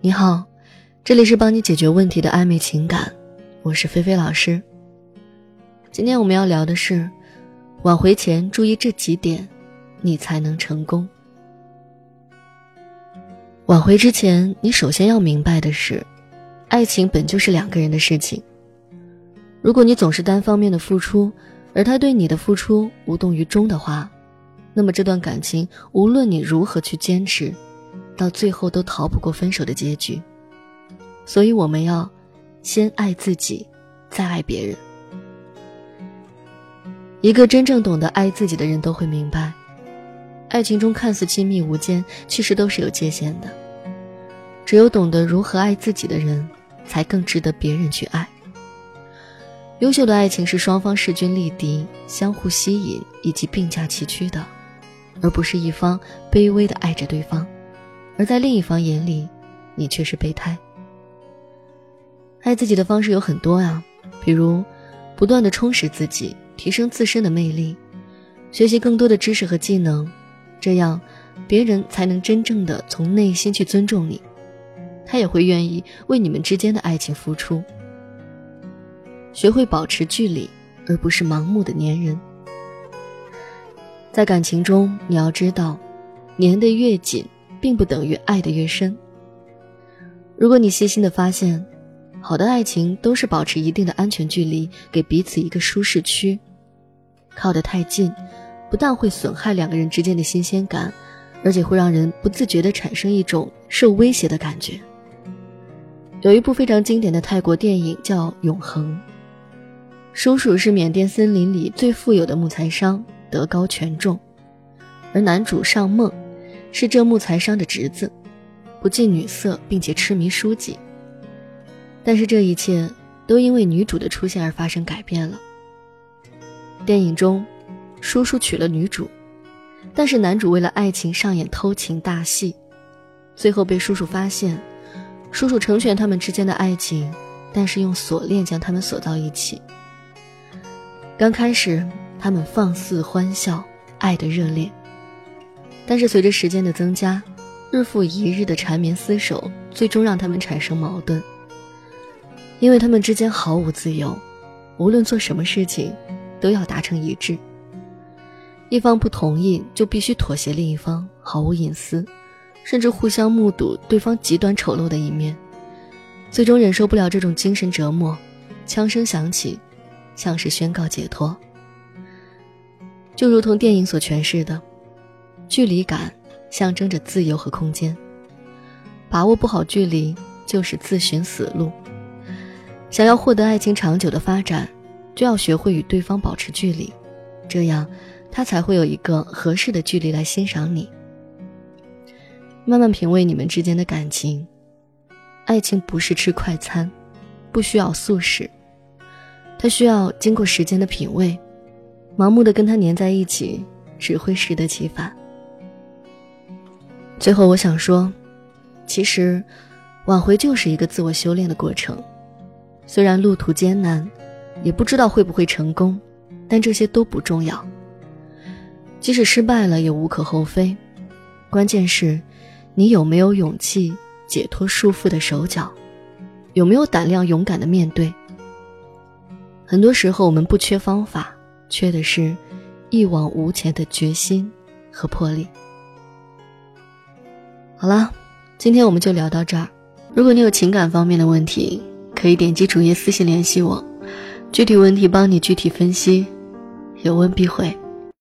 你好，这里是帮你解决问题的暧昧情感，我是菲菲老师。今天我们要聊的是，挽回前注意这几点，你才能成功。挽回之前，你首先要明白的是，爱情本就是两个人的事情。如果你总是单方面的付出，而他对你的付出无动于衷的话，那么这段感情无论你如何去坚持，到最后都逃不过分手的结局。所以我们要先爱自己，再爱别人。一个真正懂得爱自己的人都会明白。爱情中看似亲密无间，其实都是有界限的。只有懂得如何爱自己的人，才更值得别人去爱。优秀的爱情是双方势均力敌、相互吸引以及并驾齐驱的，而不是一方卑微的爱着对方，而在另一方眼里，你却是备胎。爱自己的方式有很多啊，比如不断的充实自己，提升自身的魅力，学习更多的知识和技能。这样，别人才能真正的从内心去尊重你，他也会愿意为你们之间的爱情付出。学会保持距离，而不是盲目的粘人。在感情中，你要知道，粘得越紧，并不等于爱得越深。如果你细心的发现，好的爱情都是保持一定的安全距离，给彼此一个舒适区。靠得太近。不但会损害两个人之间的新鲜感，而且会让人不自觉地产生一种受威胁的感觉。有一部非常经典的泰国电影叫《永恒》，叔叔是缅甸森林里最富有的木材商，德高权重，而男主尚梦是这木材商的侄子，不近女色，并且痴迷书籍。但是这一切都因为女主的出现而发生改变了。电影中。叔叔娶了女主，但是男主为了爱情上演偷情大戏，最后被叔叔发现。叔叔成全他们之间的爱情，但是用锁链将他们锁到一起。刚开始，他们放肆欢笑，爱的热烈。但是随着时间的增加，日复一日的缠绵厮守，最终让他们产生矛盾。因为他们之间毫无自由，无论做什么事情，都要达成一致。一方不同意，就必须妥协另一方，毫无隐私，甚至互相目睹对方极端丑陋的一面，最终忍受不了这种精神折磨，枪声响起，像是宣告解脱。就如同电影所诠释的，距离感象征着自由和空间，把握不好距离就是自寻死路。想要获得爱情长久的发展，就要学会与对方保持距离，这样。他才会有一个合适的距离来欣赏你，慢慢品味你们之间的感情。爱情不是吃快餐，不需要速食，它需要经过时间的品味。盲目的跟他粘在一起，只会适得其反。最后，我想说，其实挽回就是一个自我修炼的过程。虽然路途艰难，也不知道会不会成功，但这些都不重要。即使失败了也无可厚非，关键是，你有没有勇气解脱束缚的手脚，有没有胆量勇敢的面对。很多时候我们不缺方法，缺的是一往无前的决心和魄力。好了，今天我们就聊到这儿。如果你有情感方面的问题，可以点击主页私信联系我，具体问题帮你具体分析，有问必回。